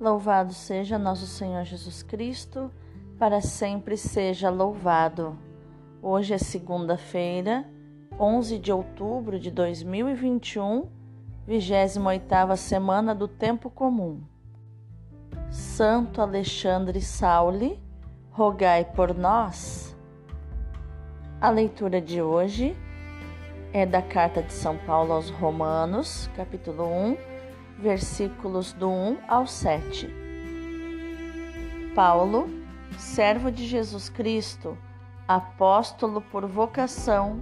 Louvado seja nosso Senhor Jesus Cristo, para sempre seja louvado. Hoje é segunda-feira, 11 de outubro de 2021, 28ª semana do tempo comum. Santo Alexandre Sauli, rogai por nós. A leitura de hoje é da carta de São Paulo aos Romanos, capítulo 1, versículos do 1 ao 7. Paulo, servo de Jesus Cristo, apóstolo por vocação,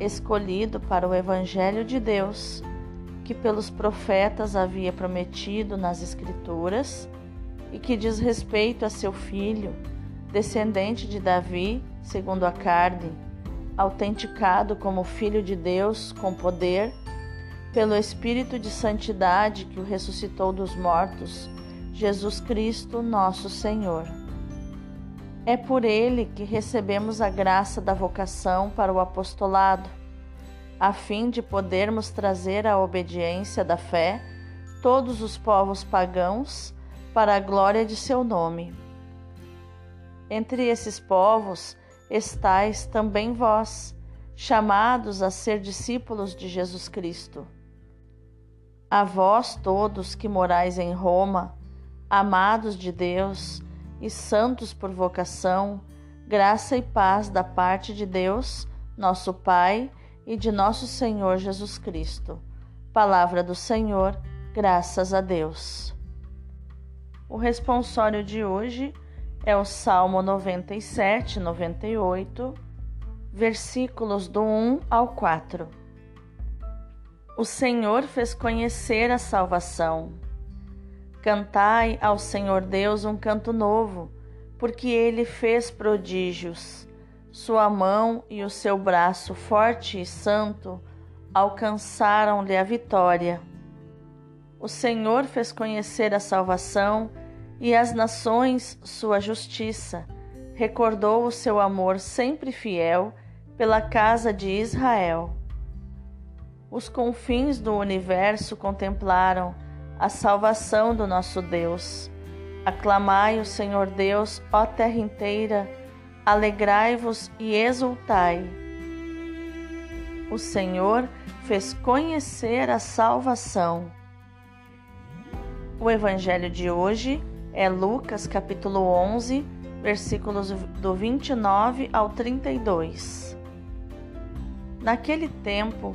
escolhido para o Evangelho de Deus, que pelos profetas havia prometido nas Escrituras, e que diz respeito a seu filho, descendente de Davi, segundo a carne autenticado como Filho de Deus com poder, pelo Espírito de Santidade que o ressuscitou dos mortos, Jesus Cristo, nosso Senhor. É por ele que recebemos a graça da vocação para o apostolado, a fim de podermos trazer à obediência da fé todos os povos pagãos para a glória de seu nome. Entre esses povos, estais também vós, chamados a ser discípulos de Jesus Cristo. A vós todos que morais em Roma, amados de Deus e santos por vocação, graça e paz da parte de Deus, nosso Pai, e de nosso Senhor Jesus Cristo. Palavra do Senhor, graças a Deus. O responsório de hoje é o Salmo 97, 98, versículos do 1 ao 4. O Senhor fez conhecer a salvação. Cantai ao Senhor Deus um canto novo, porque ele fez prodígios. Sua mão e o seu braço forte e santo alcançaram-lhe a vitória. O Senhor fez conhecer a salvação e as nações sua justiça. Recordou o seu amor sempre fiel pela casa de Israel. Os confins do universo contemplaram a salvação do nosso Deus. Aclamai o Senhor Deus, ó terra inteira, alegrai-vos e exultai. O Senhor fez conhecer a salvação. O Evangelho de hoje é Lucas capítulo 11, versículos do 29 ao 32. Naquele tempo,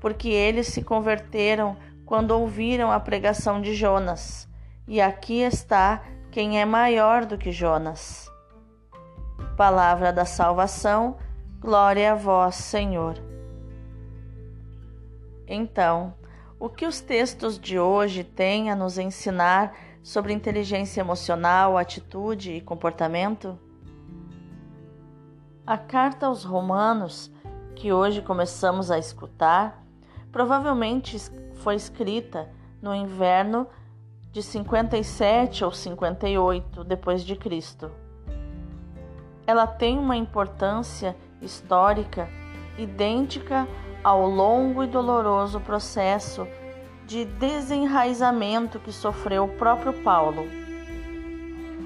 porque eles se converteram quando ouviram a pregação de Jonas. E aqui está quem é maior do que Jonas. Palavra da salvação, glória a vós, Senhor. Então, o que os textos de hoje têm a nos ensinar sobre inteligência emocional, atitude e comportamento? A carta aos Romanos, que hoje começamos a escutar, provavelmente foi escrita no inverno de 57 ou 58 depois de Cristo. Ela tem uma importância histórica idêntica ao longo e doloroso processo de desenraizamento que sofreu o próprio Paulo.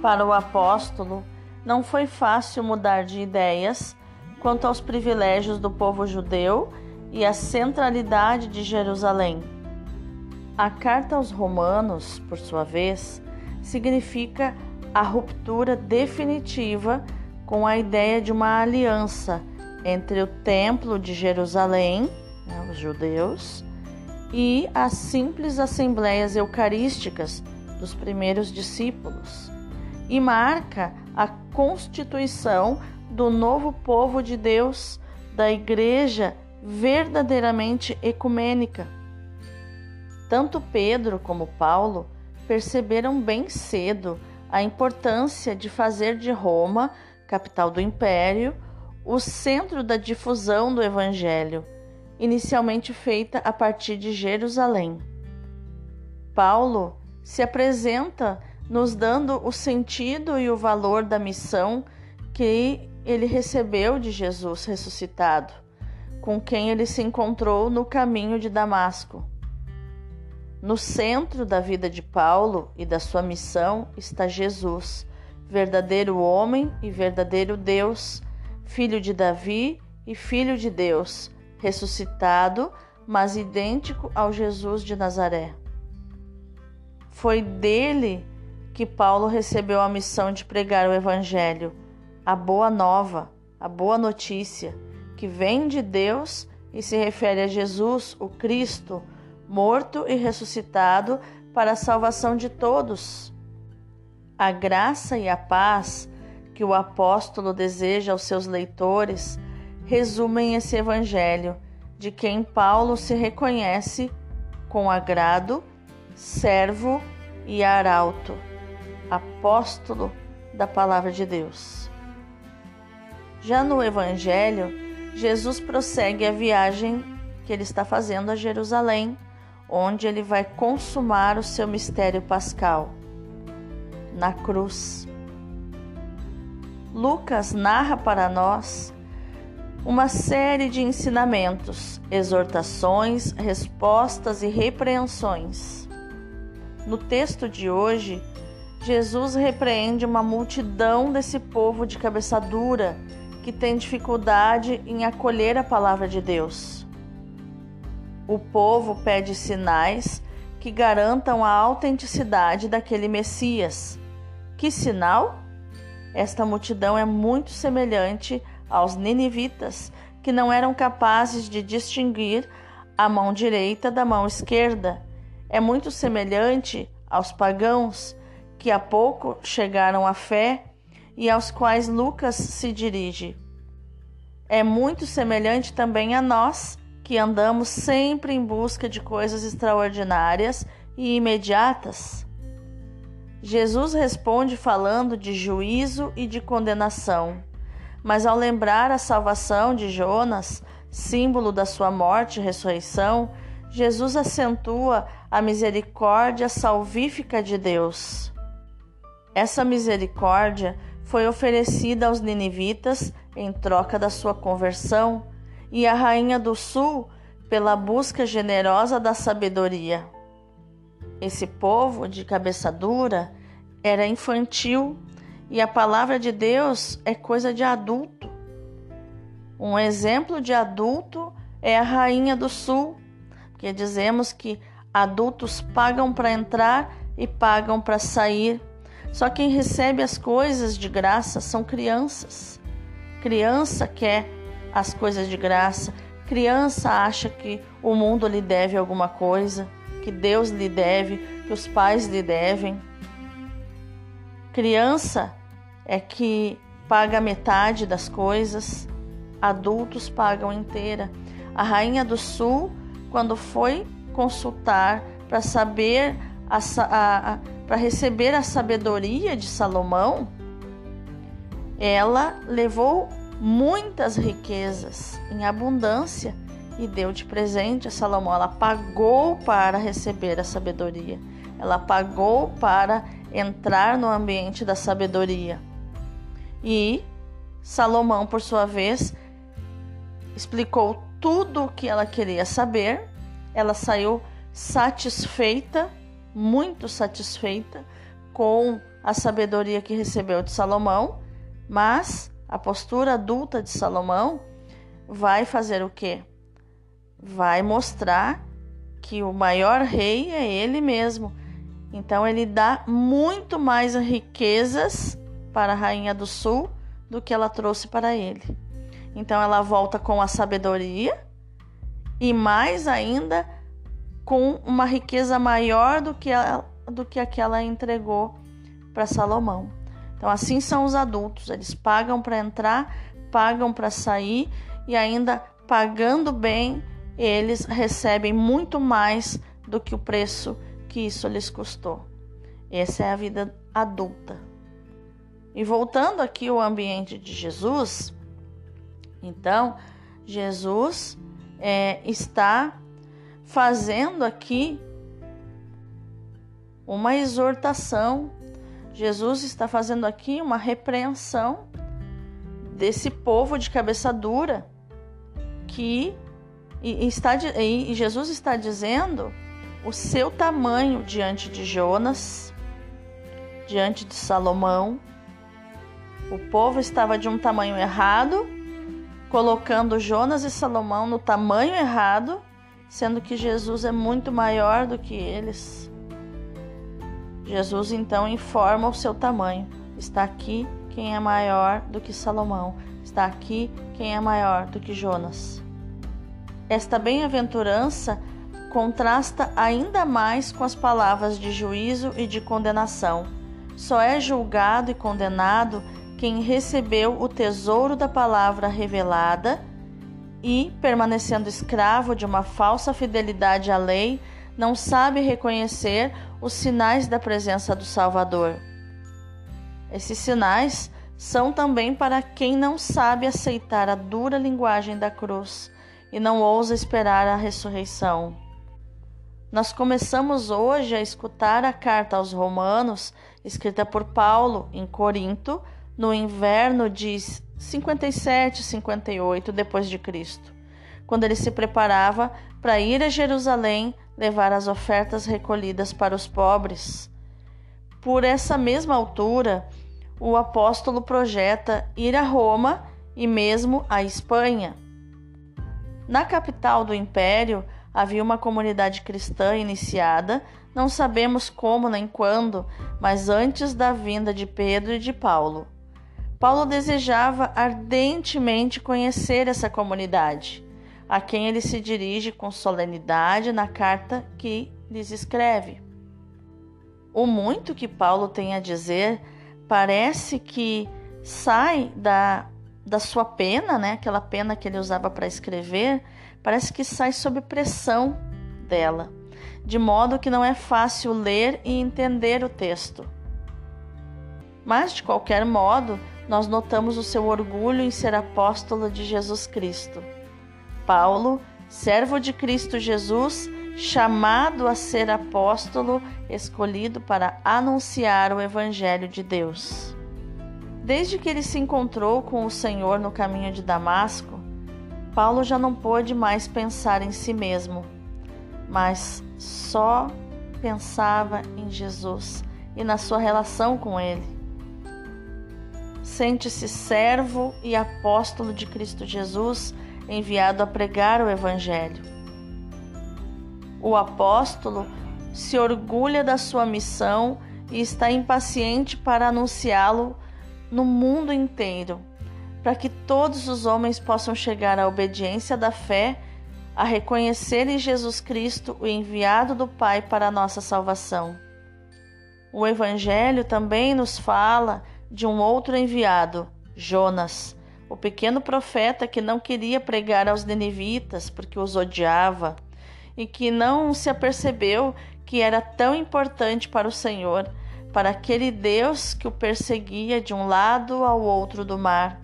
Para o apóstolo, não foi fácil mudar de ideias quanto aos privilégios do povo judeu e a centralidade de Jerusalém. A carta aos Romanos, por sua vez, significa a ruptura definitiva com a ideia de uma aliança entre o Templo de Jerusalém, né, os judeus, e as simples assembleias eucarísticas dos primeiros discípulos, e marca a constituição do novo povo de Deus, da Igreja verdadeiramente ecumênica. Tanto Pedro como Paulo perceberam bem cedo a importância de fazer de Roma, capital do império, o centro da difusão do Evangelho, inicialmente feita a partir de Jerusalém. Paulo se apresenta nos dando o sentido e o valor da missão que ele recebeu de Jesus ressuscitado, com quem ele se encontrou no caminho de Damasco. No centro da vida de Paulo e da sua missão está Jesus, verdadeiro homem e verdadeiro Deus, filho de Davi e filho de Deus, ressuscitado, mas idêntico ao Jesus de Nazaré. Foi dele que Paulo recebeu a missão de pregar o Evangelho, a boa nova, a boa notícia, que vem de Deus e se refere a Jesus, o Cristo, morto e ressuscitado para a salvação de todos. A graça e a paz que o apóstolo deseja aos seus leitores resumem esse evangelho, de quem Paulo se reconhece com agrado, servo e arauto, apóstolo da palavra de Deus. Já no evangelho, Jesus prossegue a viagem que ele está fazendo a Jerusalém onde ele vai consumar o seu mistério pascal na cruz. Lucas narra para nós uma série de ensinamentos, exortações, respostas e repreensões. No texto de hoje, Jesus repreende uma multidão desse povo de cabeça dura que tem dificuldade em acolher a palavra de Deus. O povo pede sinais que garantam a autenticidade daquele Messias. Que sinal? Esta multidão é muito semelhante aos ninivitas, que não eram capazes de distinguir a mão direita da mão esquerda. É muito semelhante aos pagãos, que há pouco chegaram à fé e aos quais Lucas se dirige. É muito semelhante também a nós, que andamos sempre em busca de coisas extraordinárias e imediatas? Jesus responde falando de juízo e de condenação, mas ao lembrar a salvação de Jonas, símbolo da sua morte e ressurreição, Jesus acentua a misericórdia salvífica de Deus. Essa misericórdia foi oferecida aos ninivitas em troca da sua conversão e a rainha do sul pela busca generosa da sabedoria. Esse povo de cabeça dura era infantil e a palavra de Deus é coisa de adulto. Um exemplo de adulto é a rainha do sul, porque dizemos que adultos pagam para entrar e pagam para sair. Só quem recebe as coisas de graça são crianças. Criança quer as coisas de graça. Criança acha que o mundo lhe deve alguma coisa, que Deus lhe deve, que os pais lhe devem. Criança é que paga metade das coisas, adultos pagam inteira. A rainha do sul, quando foi consultar para saber para receber a sabedoria de Salomão, ela levou muitas riquezas em abundância e deu de presente a Salomão. Ela pagou para receber a sabedoria, ela pagou para entrar no ambiente da sabedoria. E Salomão, por sua vez, explicou tudo o que ela queria saber. Ela saiu satisfeita, muito satisfeita com a sabedoria que recebeu de Salomão, mas a postura adulta de Salomão vai fazer o quê? Vai mostrar que o maior rei é ele mesmo Então ele dá muito mais riquezas para a rainha do sul do que ela trouxe para ele. Então ela volta com a sabedoria e mais ainda com uma riqueza maior do que, do que aquela entregou para Salomão. Então assim são os adultos, eles pagam para entrar, pagam para sair e ainda pagando bem, eles recebem muito mais do que o preço que isso lhes custou. Essa é a vida adulta. E voltando aqui ao ambiente de Jesus, então, Jesus é, está fazendo aqui uma exortação, Jesus está fazendo aqui uma repreensão desse povo de cabeça dura que e, está, e Jesus está dizendo o seu tamanho diante de Jonas, diante de Salomão. O povo estava de um tamanho errado, colocando Jonas e Salomão no tamanho errado, sendo que Jesus é muito maior do que eles. Jesus então informa o seu tamanho. Está aqui quem é maior do que Salomão. Está aqui quem é maior do que Jonas. Esta bem-aventurança contrasta ainda mais com as palavras de juízo e de condenação. Só é julgado e condenado quem recebeu o tesouro da palavra revelada e, permanecendo escravo de uma falsa fidelidade à lei, não sabe reconhecer os sinais da presença do Salvador. Esses sinais são também para quem não sabe aceitar a dura linguagem da cruz e não ousa esperar a ressurreição. Nós começamos hoje a escutar a carta aos Romanos, escrita por Paulo em Corinto, no inverno de 57, 58 depois de Cristo, quando ele se preparava para ir a Jerusalém levar as ofertas recolhidas para os pobres. Por essa mesma altura, o apóstolo projeta ir a Roma e mesmo a Espanha. Na capital do império, havia uma comunidade cristã iniciada, não sabemos como nem quando, mas antes da vinda de Pedro e de Paulo. Paulo desejava ardentemente conhecer essa comunidade, a quem ele se dirige com solenidade na carta que lhes escreve. O muito que Paulo tem a dizer parece que sai da, da sua pena, né? aquela pena que ele usava para escrever, parece que sai sob pressão dela, de modo que não é fácil ler e entender o texto. Mas, de qualquer modo, nós notamos o seu orgulho em ser apóstolo de Jesus Cristo. Paulo, servo de Cristo Jesus, chamado a ser apóstolo, escolhido para anunciar o Evangelho de Deus. Desde que ele se encontrou com o Senhor no caminho de Damasco, Paulo já não pôde mais pensar em si mesmo, mas só pensava em Jesus e na sua relação com Ele. Sente-se servo e apóstolo de Cristo Jesus, enviado a pregar o Evangelho. O apóstolo se orgulha da sua missão e está impaciente para anunciá-lo no mundo inteiro para que todos os homens possam chegar à obediência da fé, a reconhecer em Jesus Cristo o enviado do Pai para a nossa salvação. O Evangelho também nos fala de um outro enviado, Jonas, o pequeno profeta que não queria pregar aos ninivitas porque os odiava e que não se apercebeu que era tão importante para o Senhor, para aquele Deus que o perseguia de um lado ao outro do mar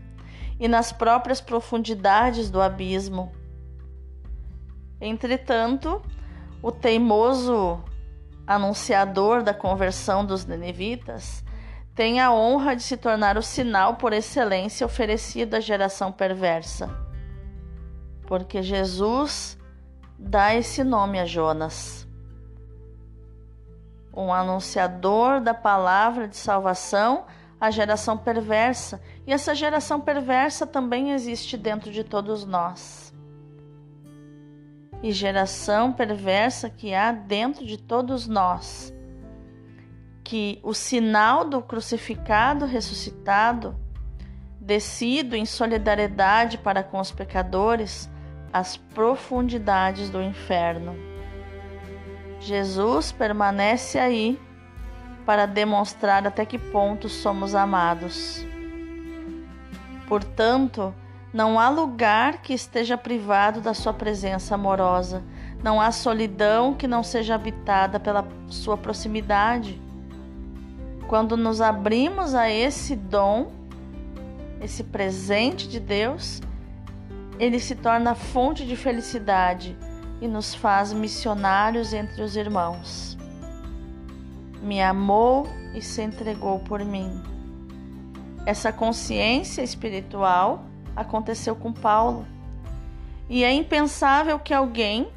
e nas próprias profundidades do abismo. Entretanto, o teimoso anunciador da conversão dos nenivitas tem a honra de se tornar o sinal por excelência oferecido à geração perversa. Porque Jesus dá esse nome a Jonas. Um anunciador da palavra de salvação a geração perversa, e essa geração perversa também existe dentro de todos nós. E geração perversa que há dentro de todos nós que o sinal do crucificado ressuscitado, descido em solidariedade para com os pecadores, as profundidades do inferno. Jesus permanece aí para demonstrar até que ponto somos amados. Portanto, não há lugar que esteja privado da sua presença amorosa, não há solidão que não seja habitada pela sua proximidade. Quando nos abrimos a esse dom, esse presente de Deus, ele se torna fonte de felicidade e nos faz missionários entre os irmãos. Me amou e se entregou por mim. Essa consciência espiritual aconteceu com Paulo. E é impensável que alguém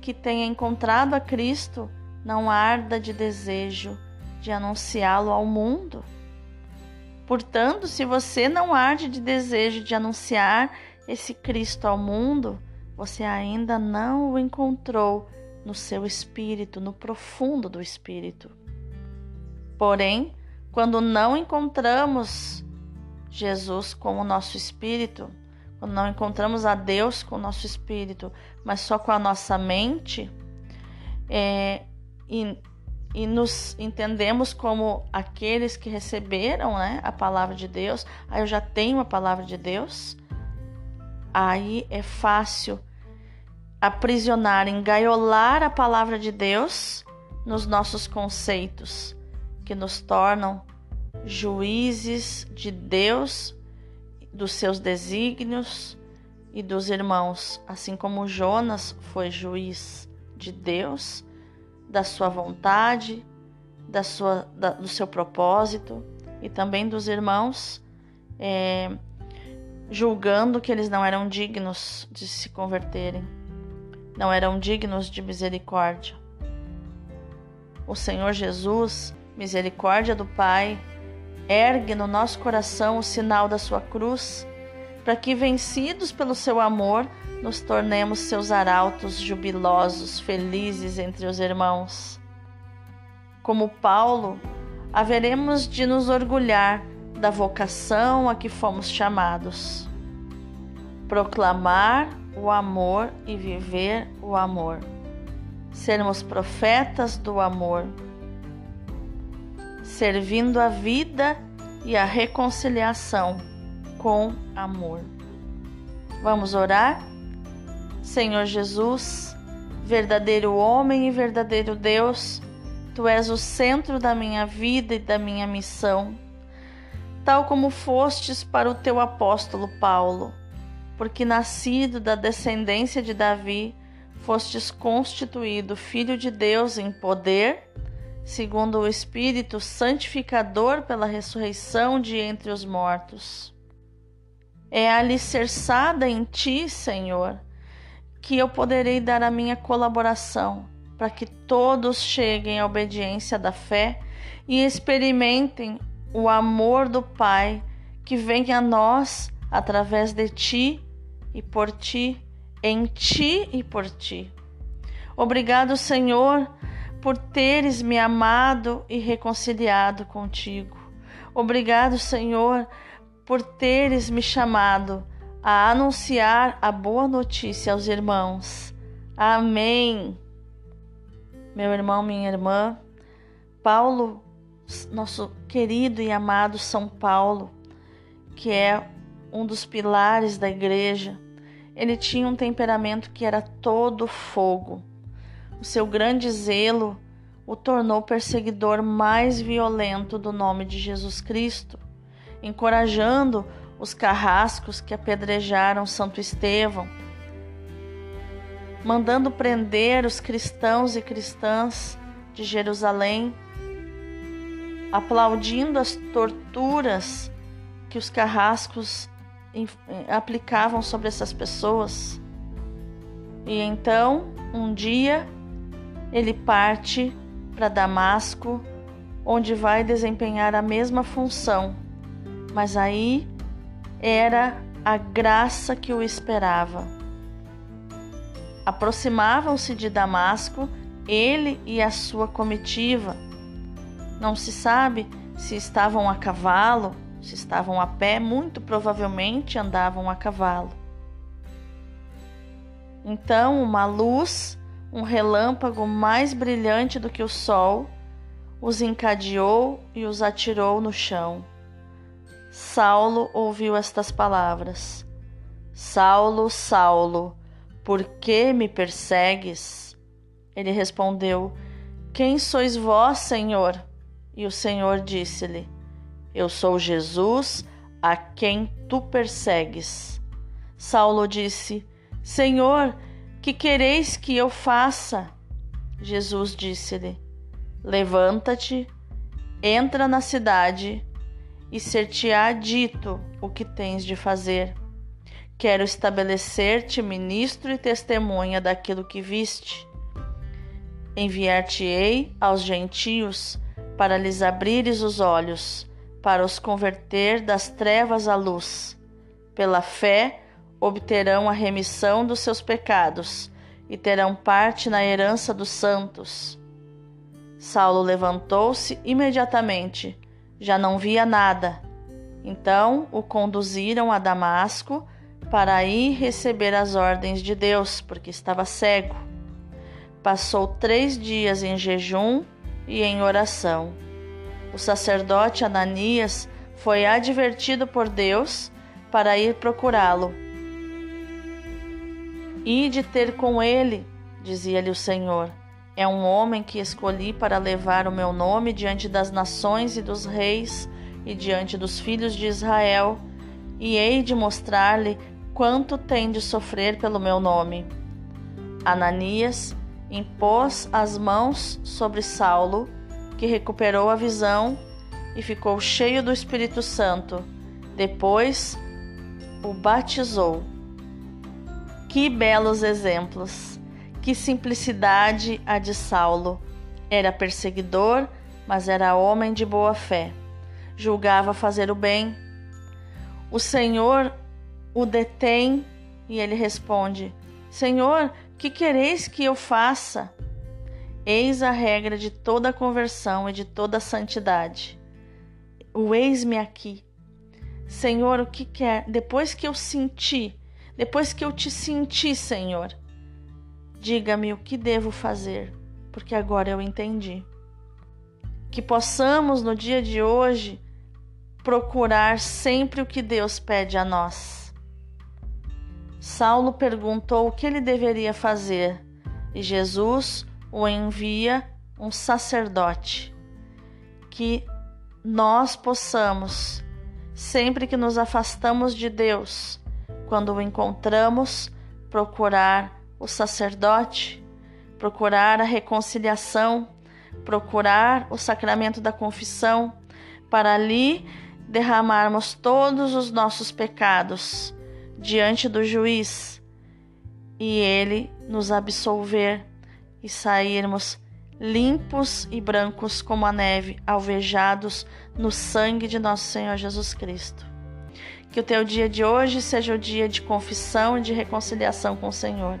que tenha encontrado a Cristo não arda de desejo de anunciá-lo ao mundo. Portanto, se você não arde de desejo de anunciar esse Cristo ao mundo, você ainda não o encontrou no seu espírito, no profundo do espírito. Porém, quando não encontramos Jesus com o nosso espírito, quando não encontramos a Deus com o nosso espírito, mas só com a nossa mente, é, e, e nos entendemos como aqueles que receberam né, a palavra de Deus, aí eu já tenho a palavra de Deus, aí é fácil aprisionar, engaiolar a palavra de Deus nos nossos conceitos, que nos tornam juízes de Deus, dos seus desígnios e dos irmãos, assim como Jonas foi juiz de Deus, da sua vontade, da sua, da, do seu propósito e também dos irmãos. É, julgando que eles não eram dignos de se converterem, não eram dignos de misericórdia. O Senhor Jesus, misericórdia do Pai, ergue no nosso coração o sinal da sua cruz, para que, vencidos pelo seu amor, nos tornemos seus arautos jubilosos, felizes entre os irmãos. Como Paulo, haveremos de nos orgulhar da vocação a que fomos chamados. Proclamar o amor e viver o amor. Sermos profetas do amor, servindo a vida e a reconciliação com amor. Vamos orar? Senhor Jesus, verdadeiro homem e verdadeiro Deus, Tu és o centro da minha vida e da minha missão tal como fostes para o teu apóstolo Paulo, porque nascido da descendência de Davi, fostes constituído filho de Deus em poder, segundo o Espírito santificador pela ressurreição de entre os mortos. É alicerçada em ti, Senhor, que eu poderei dar a minha colaboração para que todos cheguem à obediência da fé e experimentem o amor do Pai que vem a nós através de ti e por ti, em ti e por ti. Obrigado, Senhor, por teres me amado e reconciliado contigo. Obrigado, Senhor, por teres me chamado a anunciar a boa notícia aos irmãos. Amém. Meu irmão, minha irmã, Paulo nosso querido e amado São Paulo, que é um dos pilares da igreja, ele tinha um temperamento que era todo fogo. O seu grande zelo o tornou perseguidor mais violento do nome de Jesus Cristo, encorajando os carrascos que apedrejaram Santo Estevão, mandando prender os cristãos e cristãs de Jerusalém aplaudindo as torturas que os carrascos aplicavam sobre essas pessoas. E então, um dia, ele parte para Damasco, onde vai desempenhar a mesma função, mas aí era a graça que o esperava. Aproximavam-se de Damasco ele e a sua comitiva Não se sabe se estavam a cavalo, se estavam a pé, muito provavelmente andavam a cavalo. Então, uma luz, um relâmpago mais brilhante do que o sol, os encadeou e os atirou no chão. Saulo ouviu estas palavras: Saulo, Saulo, por que me persegues? Ele respondeu: Quem sois vós, Senhor? E o Senhor disse-lhe: Eu sou Jesus, a quem tu persegues. Saulo disse: Senhor, que quereis que eu faça? Jesus disse-lhe: Levanta-te, entra na cidade e ser-te-á dito o que tens de fazer. Quero estabelecer-te ministro e testemunha daquilo que viste. Enviar-te-ei aos gentios para lhes abrires os olhos, para os converter das trevas à luz. Pela fé obterão a remissão dos seus pecados e terão parte na herança dos santos. Saulo levantou-se imediatamente, já não via nada. Então o conduziram a Damasco para ir receber as ordens de Deus, porque estava cego. Passou três dias em jejum e em oração. O sacerdote Ananias foi advertido por Deus para ir procurá-lo. E de ter com ele, dizia-lhe o Senhor, é um homem que escolhi para levar o meu nome diante das nações e dos reis e diante dos filhos de Israel, e hei de mostrar-lhe quanto tem de sofrer pelo meu nome. Ananias impôs as mãos sobre Saulo, que recuperou a visão e ficou cheio do Espírito Santo. Depois o batizou. Que belos exemplos! Que simplicidade a de Saulo! Era perseguidor, mas era homem de boa fé. Julgava fazer o bem. O Senhor o detém e ele responde: Senhor, que quereis que eu faça? Eis a regra de toda conversão e de toda santidade. O eis-me aqui. Senhor, o que quer? Depois que eu senti, depois que eu te senti, Senhor, diga-me o que devo fazer, porque agora eu entendi. Que possamos no dia de hoje procurar sempre o que Deus pede a nós Saulo perguntou o que ele deveria fazer e Jesus o envia um sacerdote. Que nós possamos, sempre que nos afastamos de Deus, quando o encontramos, procurar o sacerdote, procurar a reconciliação, procurar o sacramento da confissão, para ali derramarmos todos os nossos pecados diante do juiz e ele nos absolver e sairmos limpos e brancos como a neve, alvejados no sangue de nosso Senhor Jesus Cristo. Que o teu dia de hoje seja o dia de confissão e de reconciliação com o Senhor.